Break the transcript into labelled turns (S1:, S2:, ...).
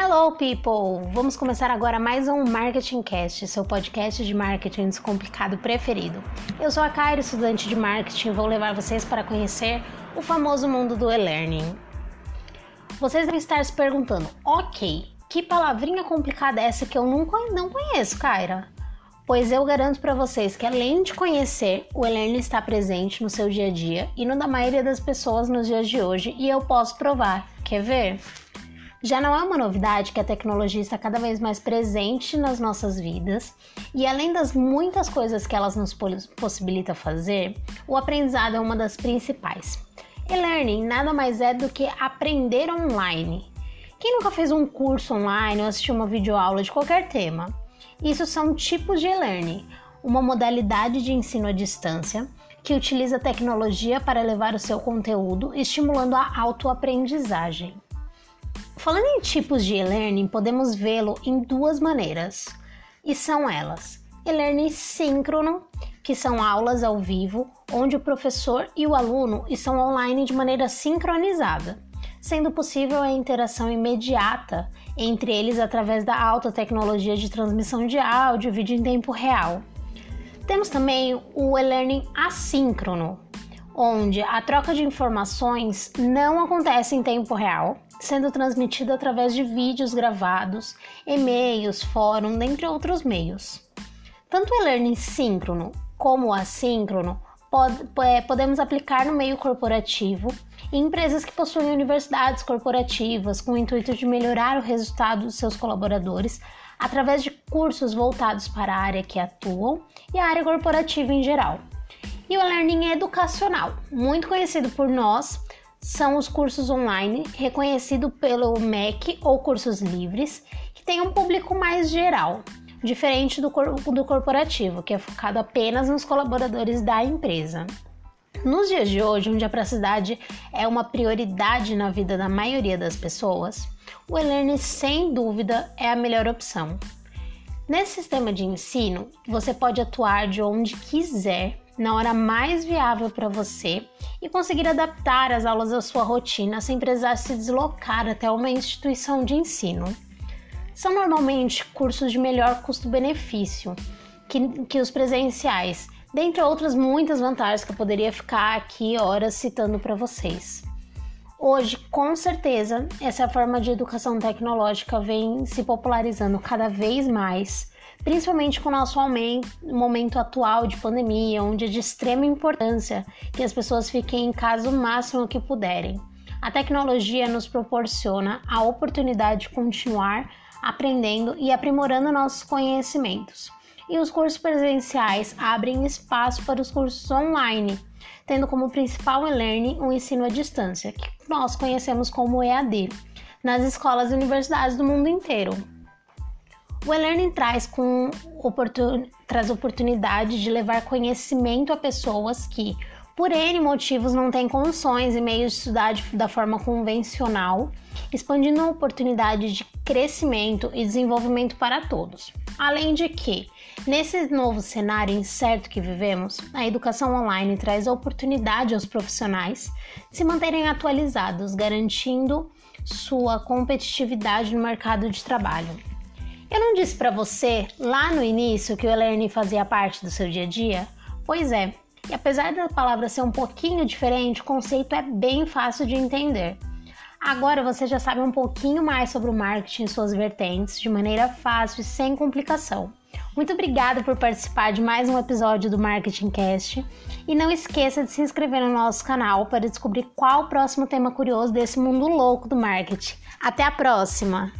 S1: Hello, people! Vamos começar agora mais um Marketing Cast, seu podcast de marketing descomplicado preferido. Eu sou a Kaira, estudante de marketing, e vou levar vocês para conhecer o famoso mundo do e-learning. Vocês devem estar se perguntando, ok, que palavrinha complicada é essa que eu não, não conheço, Kaira? Pois eu garanto para vocês que além de conhecer, o e-learning está presente no seu dia a dia e no da maioria das pessoas nos dias de hoje e eu posso provar. Quer ver? Já não é uma novidade que a tecnologia está cada vez mais presente nas nossas vidas e além das muitas coisas que elas nos possibilita fazer, o aprendizado é uma das principais. E-learning nada mais é do que aprender online. Quem nunca fez um curso online ou assistiu uma videoaula de qualquer tema? Isso são tipos de e-learning, uma modalidade de ensino à distância que utiliza tecnologia para levar o seu conteúdo, estimulando a autoaprendizagem. Falando em tipos de e-learning, podemos vê-lo em duas maneiras, e são elas: e-learning síncrono, que são aulas ao vivo, onde o professor e o aluno estão online de maneira sincronizada, sendo possível a interação imediata entre eles através da alta tecnologia de transmissão de áudio e vídeo em tempo real. Temos também o e-learning assíncrono, onde a troca de informações não acontece em tempo real, sendo transmitida através de vídeos gravados, e-mails, fórum, dentre outros meios. Tanto o e-learning síncrono como o assíncrono é, podemos aplicar no meio corporativo em empresas que possuem universidades corporativas com o intuito de melhorar o resultado dos seus colaboradores através de cursos voltados para a área que atuam e a área corporativa em geral e o learning educacional, muito conhecido por nós, são os cursos online reconhecido pelo MEC ou cursos livres, que tem um público mais geral, diferente do, cor do corporativo, que é focado apenas nos colaboradores da empresa. Nos dias de hoje, onde a privacidade é uma prioridade na vida da maioria das pessoas, o e-learning sem dúvida é a melhor opção. Nesse sistema de ensino, você pode atuar de onde quiser na hora mais viável para você e conseguir adaptar as aulas à sua rotina sem precisar se deslocar até uma instituição de ensino. São normalmente cursos de melhor custo-benefício que, que os presenciais, dentre outras muitas vantagens que eu poderia ficar aqui horas citando para vocês. Hoje, com certeza, essa forma de educação tecnológica vem se popularizando cada vez mais principalmente com o nosso momento atual de pandemia, onde é de extrema importância que as pessoas fiquem em casa o máximo que puderem. A tecnologia nos proporciona a oportunidade de continuar aprendendo e aprimorando nossos conhecimentos. E os cursos presenciais abrem espaço para os cursos online, tendo como principal e-learning o ensino à distância, que nós conhecemos como EAD, nas escolas e universidades do mundo inteiro. O e-learning traz, com oportun... traz oportunidade de levar conhecimento a pessoas que, por N motivos, não têm condições e meios de estudar de, da forma convencional, expandindo a oportunidade de crescimento e desenvolvimento para todos. Além de que, nesse novo cenário incerto que vivemos, a educação online traz a oportunidade aos profissionais de se manterem atualizados, garantindo sua competitividade no mercado de trabalho. Eu não disse para você lá no início que o e-learning fazia parte do seu dia a dia? Pois é, e apesar da palavra ser um pouquinho diferente, o conceito é bem fácil de entender. Agora você já sabe um pouquinho mais sobre o marketing e suas vertentes de maneira fácil e sem complicação. Muito obrigada por participar de mais um episódio do Marketing Cast e não esqueça de se inscrever no nosso canal para descobrir qual o próximo tema curioso desse mundo louco do marketing. Até a próxima!